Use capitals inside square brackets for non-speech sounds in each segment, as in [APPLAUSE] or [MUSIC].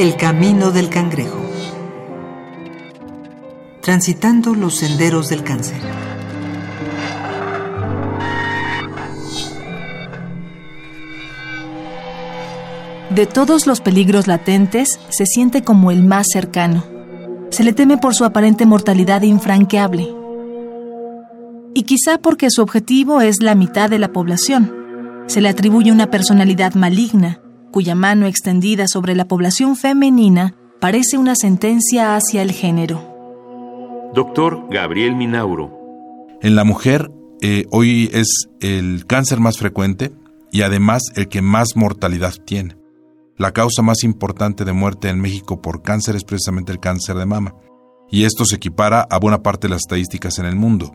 El camino del cangrejo. Transitando los senderos del cáncer. De todos los peligros latentes, se siente como el más cercano. Se le teme por su aparente mortalidad infranqueable. Y quizá porque su objetivo es la mitad de la población. Se le atribuye una personalidad maligna, cuya mano extendida sobre la población femenina parece una sentencia hacia el género. Doctor Gabriel Minauro. En la mujer, eh, hoy es el cáncer más frecuente y además el que más mortalidad tiene. La causa más importante de muerte en México por cáncer es precisamente el cáncer de mama, y esto se equipara a buena parte de las estadísticas en el mundo.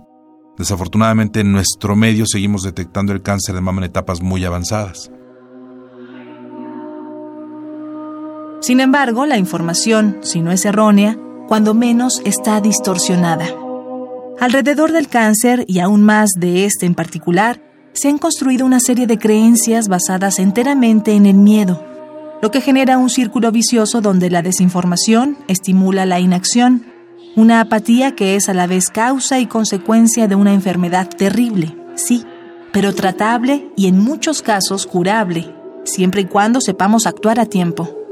Desafortunadamente en nuestro medio seguimos detectando el cáncer de mama en etapas muy avanzadas. Sin embargo, la información, si no es errónea, cuando menos está distorsionada. Alrededor del cáncer y aún más de este en particular, se han construido una serie de creencias basadas enteramente en el miedo, lo que genera un círculo vicioso donde la desinformación estimula la inacción, una apatía que es a la vez causa y consecuencia de una enfermedad terrible, sí, pero tratable y en muchos casos curable, siempre y cuando sepamos actuar a tiempo.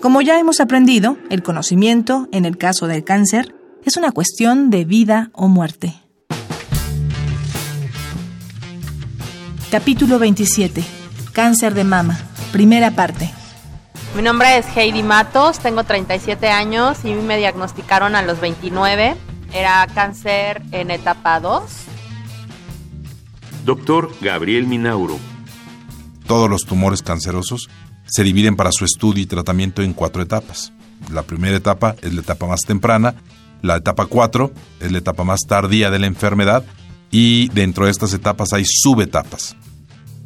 Como ya hemos aprendido, el conocimiento, en el caso del cáncer, es una cuestión de vida o muerte. Capítulo 27. Cáncer de mama. Primera parte. Mi nombre es Heidi Matos, tengo 37 años y me diagnosticaron a los 29. Era cáncer en etapa 2. Doctor Gabriel Minauro. Todos los tumores cancerosos se dividen para su estudio y tratamiento en cuatro etapas. La primera etapa es la etapa más temprana, la etapa 4 es la etapa más tardía de la enfermedad y dentro de estas etapas hay subetapas.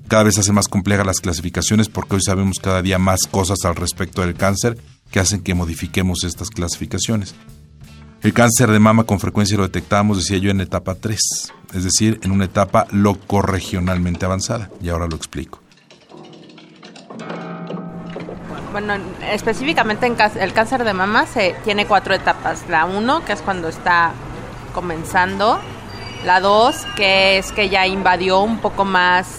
Cada vez se hacen más complejas las clasificaciones porque hoy sabemos cada día más cosas al respecto del cáncer que hacen que modifiquemos estas clasificaciones. El cáncer de mama con frecuencia lo detectamos, decía yo, en etapa 3, es decir, en una etapa locorregionalmente avanzada, y ahora lo explico. Bueno, específicamente en el cáncer de mama se tiene cuatro etapas. La 1, que es cuando está comenzando. La 2, que es que ya invadió un poco más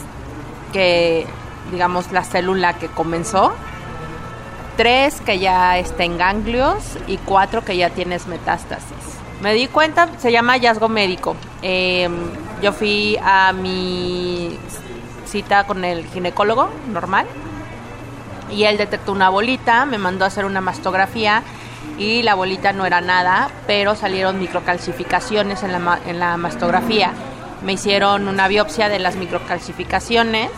que, digamos, la célula que comenzó. Tres, que ya está en ganglios. Y cuatro, que ya tienes metástasis. Me di cuenta, se llama hallazgo médico. Em, yo fui a mi cita con el ginecólogo normal y él detectó una bolita, me mandó a hacer una mastografía y la bolita no era nada, pero salieron microcalcificaciones en la, en la mastografía me hicieron una biopsia de las microcalcificaciones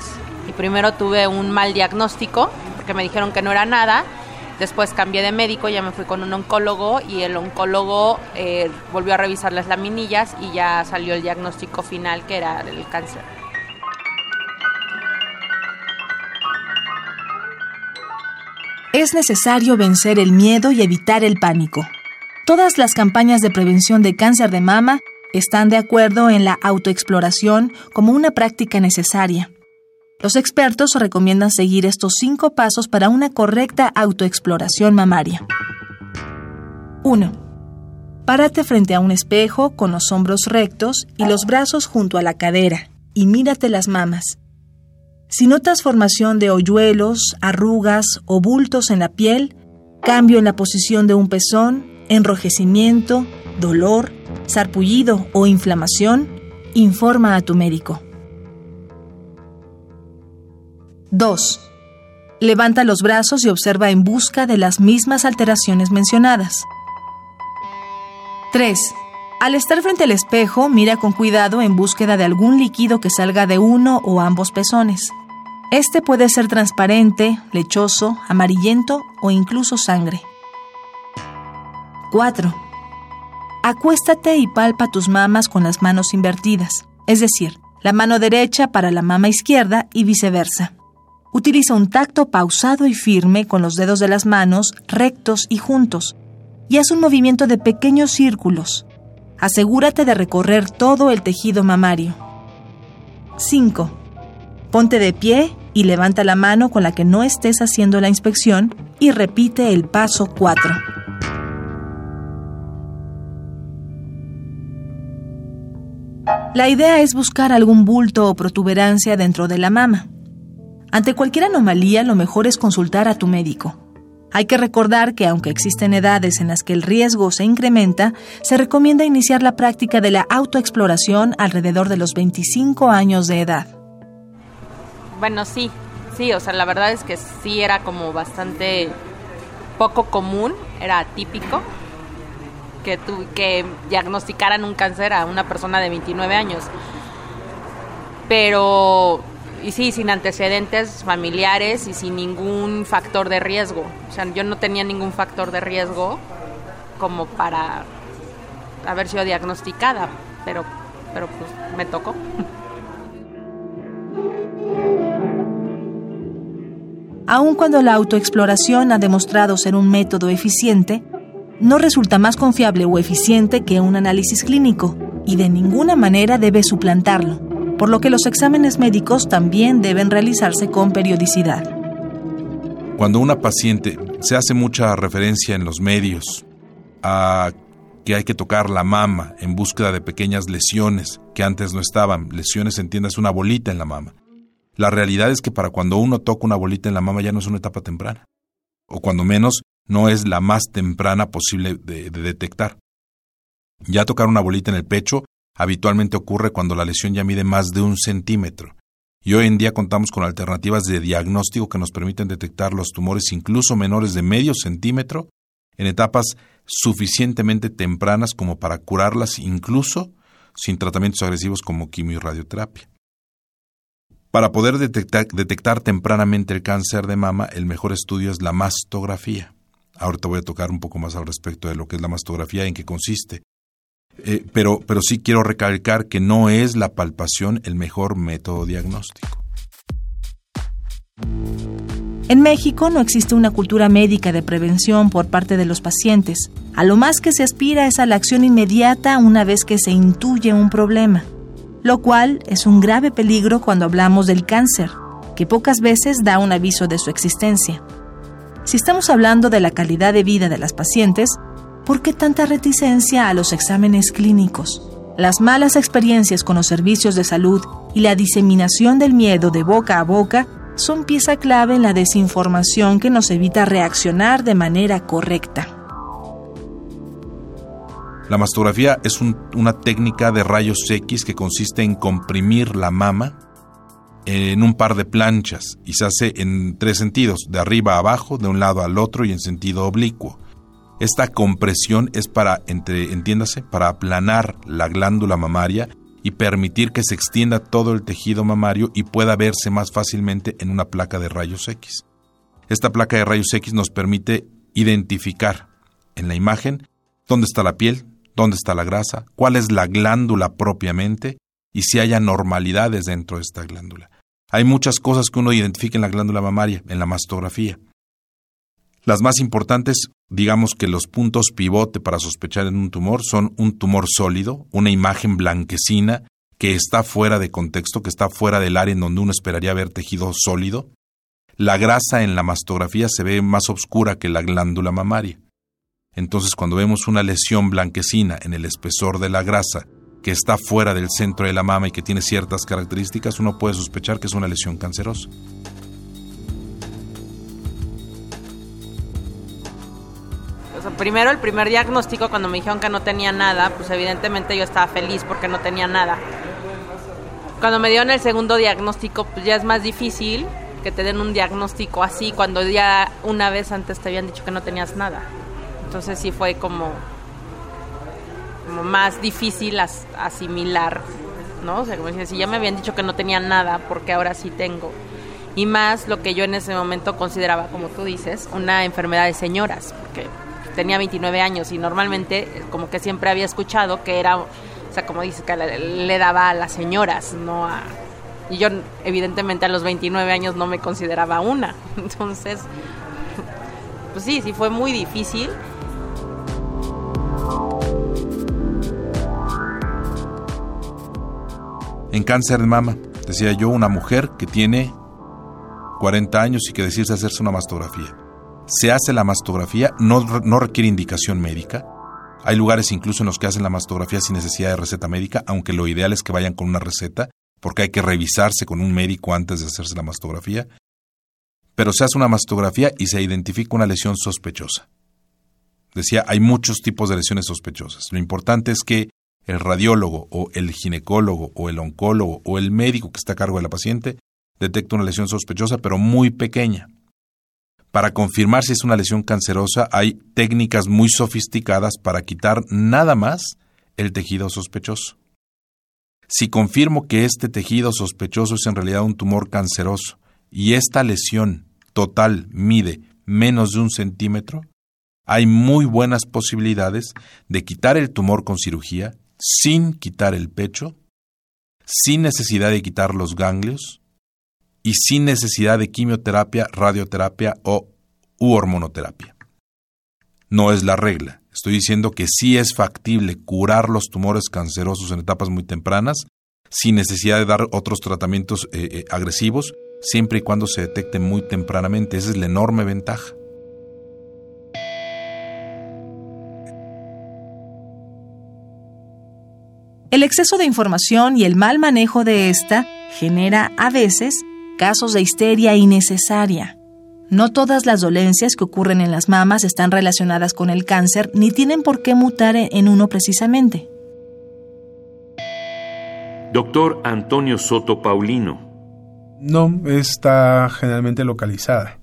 y primero tuve un mal diagnóstico porque me dijeron que no era nada. Después cambié de médico, ya me fui con un oncólogo y el oncólogo eh, volvió a revisar las laminillas y ya salió el diagnóstico final que era el cáncer. Es necesario vencer el miedo y evitar el pánico. Todas las campañas de prevención de cáncer de mama están de acuerdo en la autoexploración como una práctica necesaria. Los expertos recomiendan seguir estos cinco pasos para una correcta autoexploración mamaria. 1. Párate frente a un espejo con los hombros rectos y los brazos junto a la cadera y mírate las mamas. Si notas formación de hoyuelos, arrugas o bultos en la piel, cambio en la posición de un pezón, enrojecimiento, dolor, sarpullido o inflamación, informa a tu médico. 2. Levanta los brazos y observa en busca de las mismas alteraciones mencionadas. 3. Al estar frente al espejo, mira con cuidado en búsqueda de algún líquido que salga de uno o ambos pezones. Este puede ser transparente, lechoso, amarillento o incluso sangre. 4. Acuéstate y palpa tus mamas con las manos invertidas, es decir, la mano derecha para la mama izquierda y viceversa. Utiliza un tacto pausado y firme con los dedos de las manos rectos y juntos, y haz un movimiento de pequeños círculos. Asegúrate de recorrer todo el tejido mamario. 5. Ponte de pie y levanta la mano con la que no estés haciendo la inspección y repite el paso 4. La idea es buscar algún bulto o protuberancia dentro de la mama. Ante cualquier anomalía, lo mejor es consultar a tu médico. Hay que recordar que aunque existen edades en las que el riesgo se incrementa, se recomienda iniciar la práctica de la autoexploración alrededor de los 25 años de edad. Bueno, sí, sí, o sea, la verdad es que sí era como bastante poco común, era atípico que, tu, que diagnosticaran un cáncer a una persona de 29 años. Pero, y sí, sin antecedentes familiares y sin ningún factor de riesgo. O sea, yo no tenía ningún factor de riesgo como para haber sido diagnosticada, pero, pero pues me tocó. Aun cuando la autoexploración ha demostrado ser un método eficiente, no resulta más confiable o eficiente que un análisis clínico y de ninguna manera debe suplantarlo, por lo que los exámenes médicos también deben realizarse con periodicidad. Cuando una paciente se hace mucha referencia en los medios a que hay que tocar la mama en búsqueda de pequeñas lesiones que antes no estaban, lesiones entiendas una bolita en la mama. La realidad es que para cuando uno toca una bolita en la mama ya no es una etapa temprana, o cuando menos no es la más temprana posible de, detectar. Ya tocar una bolita en el pecho habitualmente ocurre cuando la lesión ya mide más de un centímetro. Y hoy en día contamos con alternativas de diagnóstico que nos permiten detectar los tumores incluso menores de medio centímetro en etapas suficientemente tempranas como para curarlas incluso sin tratamientos agresivos como quimio y radioterapia. Para poder detectar, tempranamente el cáncer de mama, el mejor estudio es la mastografía. Ahorita voy a tocar un poco más al respecto de lo que es la mastografía, en qué consiste. Eh, pero, pero sí quiero recalcar que no es la palpación el mejor método diagnóstico. En México no existe una cultura médica de prevención por parte de los pacientes. A lo más que se aspira es a la acción inmediata una vez que se intuye un problema, lo cual es un grave peligro cuando hablamos del cáncer, que pocas veces da un aviso de su existencia. Si estamos hablando de la calidad de vida de las pacientes, ¿por qué tanta reticencia a los exámenes clínicos? Las malas experiencias con los servicios de salud y la diseminación del miedo de boca a boca son pieza clave en la desinformación que nos evita reaccionar de manera correcta. La mastografía es una técnica de rayos X que consiste en comprimir la mama en un par de planchas y se hace en tres sentidos, de arriba a abajo, de un lado al otro y en sentido oblicuo. Esta compresión es para, entre, entiéndase, para aplanar la glándula mamaria y permitir que se extienda todo el tejido mamario y pueda verse más fácilmente en una placa de rayos X. Esta placa de rayos X nos permite identificar en la imagen dónde está la piel, dónde está la grasa, cuál es la glándula propiamente y si hay anormalidades dentro de esta glándula. Hay muchas cosas que uno identifica en la glándula mamaria, en la mastografía. Las más importantes, digamos que los puntos pivote para sospechar en un tumor son un tumor sólido, una imagen blanquecina que está fuera de contexto, que está fuera del área en donde uno esperaría ver tejido sólido. La grasa en la mastografía se ve más oscura que la glándula mamaria. Entonces, cuando vemos una lesión blanquecina en el espesor de la grasa que está fuera del centro de la mama y que tiene ciertas características, uno puede sospechar que es una lesión cancerosa. primero, el primer diagnóstico, cuando me dijeron que no tenía nada, pues evidentemente yo estaba feliz porque no tenía nada. Cuando me dieron el segundo diagnóstico, pues ya es más difícil que te den un diagnóstico así cuando ya una vez antes te habían dicho que no tenías nada. Entonces sí fue como más difícil asimilar, ¿no? O sea, como si ya me habían dicho que no tenía nada, porque ahora sí tengo. Y más lo que yo en ese momento consideraba, como tú dices, una enfermedad de señoras, porque tenía 29 años y normalmente como que siempre había escuchado que era, o sea, como dices, que le, daba a las señoras, no a... Y yo evidentemente a los 29 años no me consideraba una. [LAUGHS] Entonces, pues sí, sí fue muy difícil en cáncer de mama. Decía yo, una mujer que tiene 40 años y que decide hacerse una mastografía. se hace la mastografía, no, no requiere indicación médica. Hay lugares incluso en los que hacen la mastografía sin necesidad de receta médica, aunque lo ideal es que vayan con una receta, porque hay que revisarse con un médico antes de hacerse la mastografía. Pero se hace una mastografía y se identifica una lesión sospechosa. Decía, hay muchos tipos de lesiones sospechosas. Lo importante es que el radiólogo o el ginecólogo o el oncólogo o el médico que está a cargo de la paciente detecta una lesión sospechosa pero muy pequeña. Para confirmar si es una lesión cancerosa hay técnicas muy sofisticadas para quitar nada más el tejido sospechoso. Si confirmo que este tejido sospechoso es en realidad un tumor canceroso y esta lesión total mide menos de un centímetro, hay muy buenas posibilidades de quitar el tumor con cirugía sin quitar el pecho, sin necesidad de quitar los ganglios y sin necesidad de quimioterapia, radioterapia o u hormonoterapia. No es la regla. Estoy diciendo que sí es factible curar los tumores cancerosos en etapas muy tempranas sin necesidad de dar otros tratamientos eh, eh, agresivos, siempre y cuando se detecte muy tempranamente. Esa es la enorme ventaja. El exceso de información y el mal manejo de esta genera a veces casos de histeria innecesaria. No todas las dolencias que ocurren en las mamas están relacionadas con el cáncer ni tienen por qué mutar en uno precisamente. Doctor Antonio Soto Paulino. No, está generalmente localizada.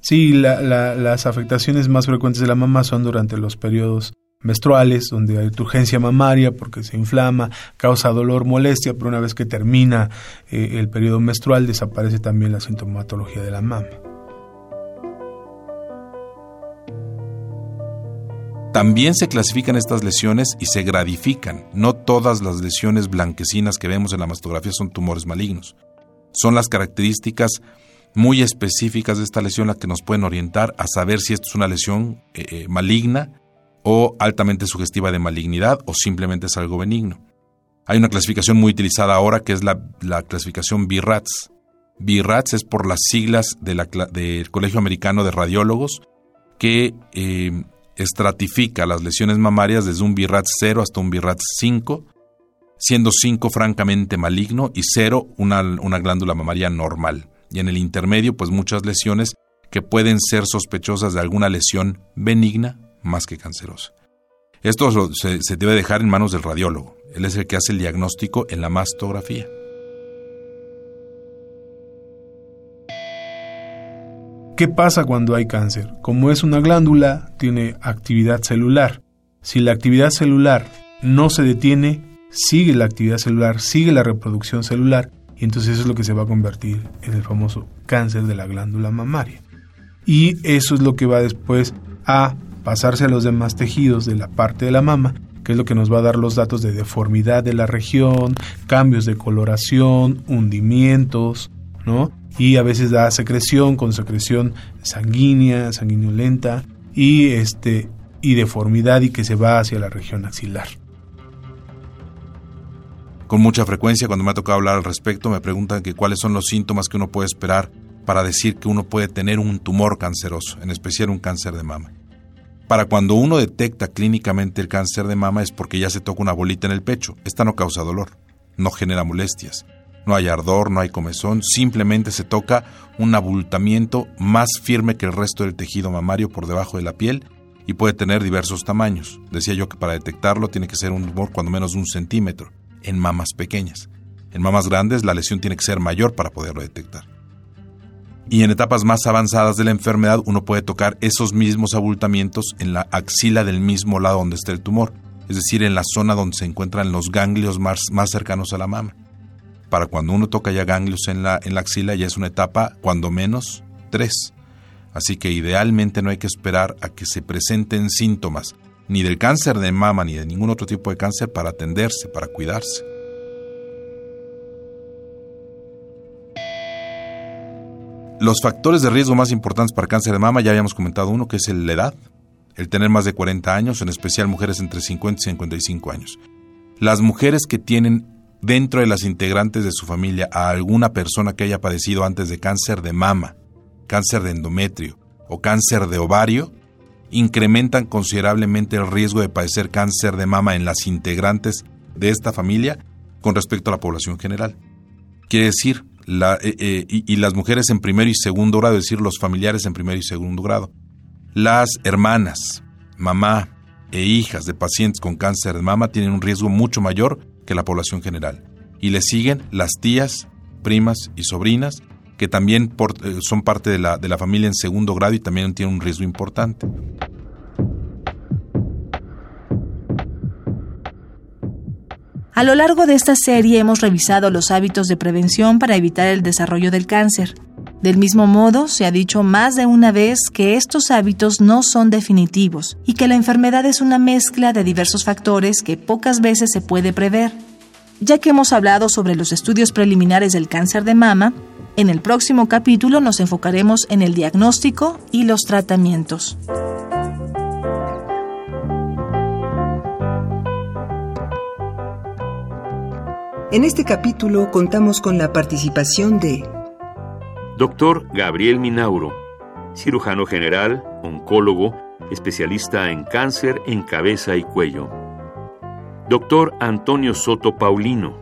Sí, las afectaciones más frecuentes de la mama son durante los periodos menstruales, donde hay turgencia mamaria porque se inflama, causa dolor, molestia, pero una vez que termina eh, el periodo menstrual desaparece también la sintomatología de la mama. También se clasifican estas lesiones y se gradifican. No todas las lesiones blanquecinas que vemos en la mastografía son tumores malignos. Son las características muy específicas de esta lesión las que nos pueden orientar a saber si esto es una lesión eh, eh, maligna o altamente sugestiva de malignidad o simplemente es algo benigno. Hay una clasificación muy utilizada ahora que es la, clasificación BIRATS. BIRATS es por las siglas de del Colegio Americano de Radiólogos que eh, estratifica las lesiones mamarias desde un BIRATS 0 hasta un BIRATS 5, siendo 5 francamente maligno y 0 una, una glándula mamaria normal. Y en el intermedio, pues muchas lesiones que pueden ser sospechosas de alguna lesión benigna más que cancerosa. Esto se, debe dejar en manos del radiólogo. Él es el que hace el diagnóstico en la mastografía. ¿Qué pasa cuando hay cáncer? Como es una glándula, tiene actividad celular. Si la actividad celular no se detiene, sigue la actividad celular, sigue la reproducción celular, y entonces eso es lo que se va a convertir en el famoso cáncer de la glándula mamaria. Y eso es lo que va después a pasarse a los demás tejidos de la parte de la mama, que es lo que nos va a dar los datos de deformidad de la región, cambios de coloración, hundimientos, ¿no? Y a veces da secreción con secreción sanguínea, sanguinolenta y este y deformidad y que se va hacia la región axilar. Con mucha frecuencia cuando me ha tocado hablar al respecto me preguntan que cuáles son los síntomas que uno puede esperar para decir que uno puede tener un tumor canceroso, en especial un cáncer de mama. Para cuando uno detecta clínicamente el cáncer de mama es porque ya se toca una bolita en el pecho. Esta no causa dolor, no genera molestias, no hay ardor, no hay comezón, simplemente se toca un abultamiento más firme que el resto del tejido mamario por debajo de la piel y puede tener diversos tamaños. Decía yo que para detectarlo tiene que ser un tumor cuando menos de un centímetro, en mamas pequeñas. En mamas grandes la lesión tiene que ser mayor para poderlo detectar y en etapas más avanzadas de la enfermedad uno puede tocar esos mismos abultamientos en la axila del mismo lado donde está el tumor, es decir, en la zona donde se encuentran los ganglios más, más cercanos a la mama. Para cuando uno toca ya ganglios en la, en la axila ya es una etapa cuando menos tres. Así que idealmente no hay que esperar a que se presenten síntomas ni del cáncer de mama ni de ningún otro tipo de cáncer para atenderse, para cuidarse. Los factores de riesgo más importantes para cáncer de mama, ya habíamos comentado uno, que es la edad, el tener más de 40 años, en especial mujeres entre 50 y 55 años. Las mujeres que tienen dentro de las integrantes de su familia a alguna persona que haya padecido antes de cáncer de mama, cáncer de endometrio o cáncer de ovario incrementan considerablemente el riesgo de padecer cáncer de mama en las integrantes de esta familia con respecto a la población general. Quiere decir, eh, eh, y, y, las mujeres en primero y segundo grado, es decir, los familiares en primero y segundo grado. Las hermanas, mamá e hijas de pacientes con cáncer de mama tienen un riesgo mucho mayor que la población general. Y le siguen las tías, primas y sobrinas, que también eh, son parte de la, de la familia en segundo grado y también tienen un riesgo importante. A lo largo de esta serie hemos revisado los hábitos de prevención para evitar el desarrollo del cáncer. Del mismo modo, se ha dicho más de una vez que estos hábitos no son definitivos y que la enfermedad es una mezcla de diversos factores que pocas veces se puede prever. Ya que hemos hablado sobre los estudios preliminares del cáncer de mama, en el próximo capítulo nos enfocaremos en el diagnóstico y los tratamientos. En este capítulo contamos con la participación de Doctor Gabriel Minauro, cirujano general, oncólogo, especialista en cáncer en cabeza y cuello. Doctor Antonio Soto Paulino,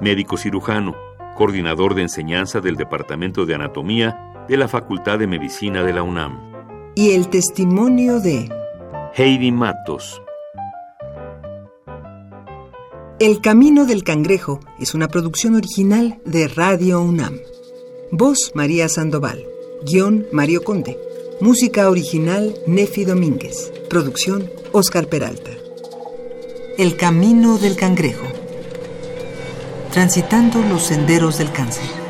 médico cirujano, coordinador de enseñanza del Departamento de Anatomía de la Facultad de Medicina de la UNAM. Y el testimonio de Heidi Matos. El Camino del Cangrejo es una producción original de Radio UNAM. Voz María Sandoval. Guión Mario Conde. Música original Nefi Domínguez. Producción Oscar Peralta. El Camino del Cangrejo. Transitando los senderos del cáncer.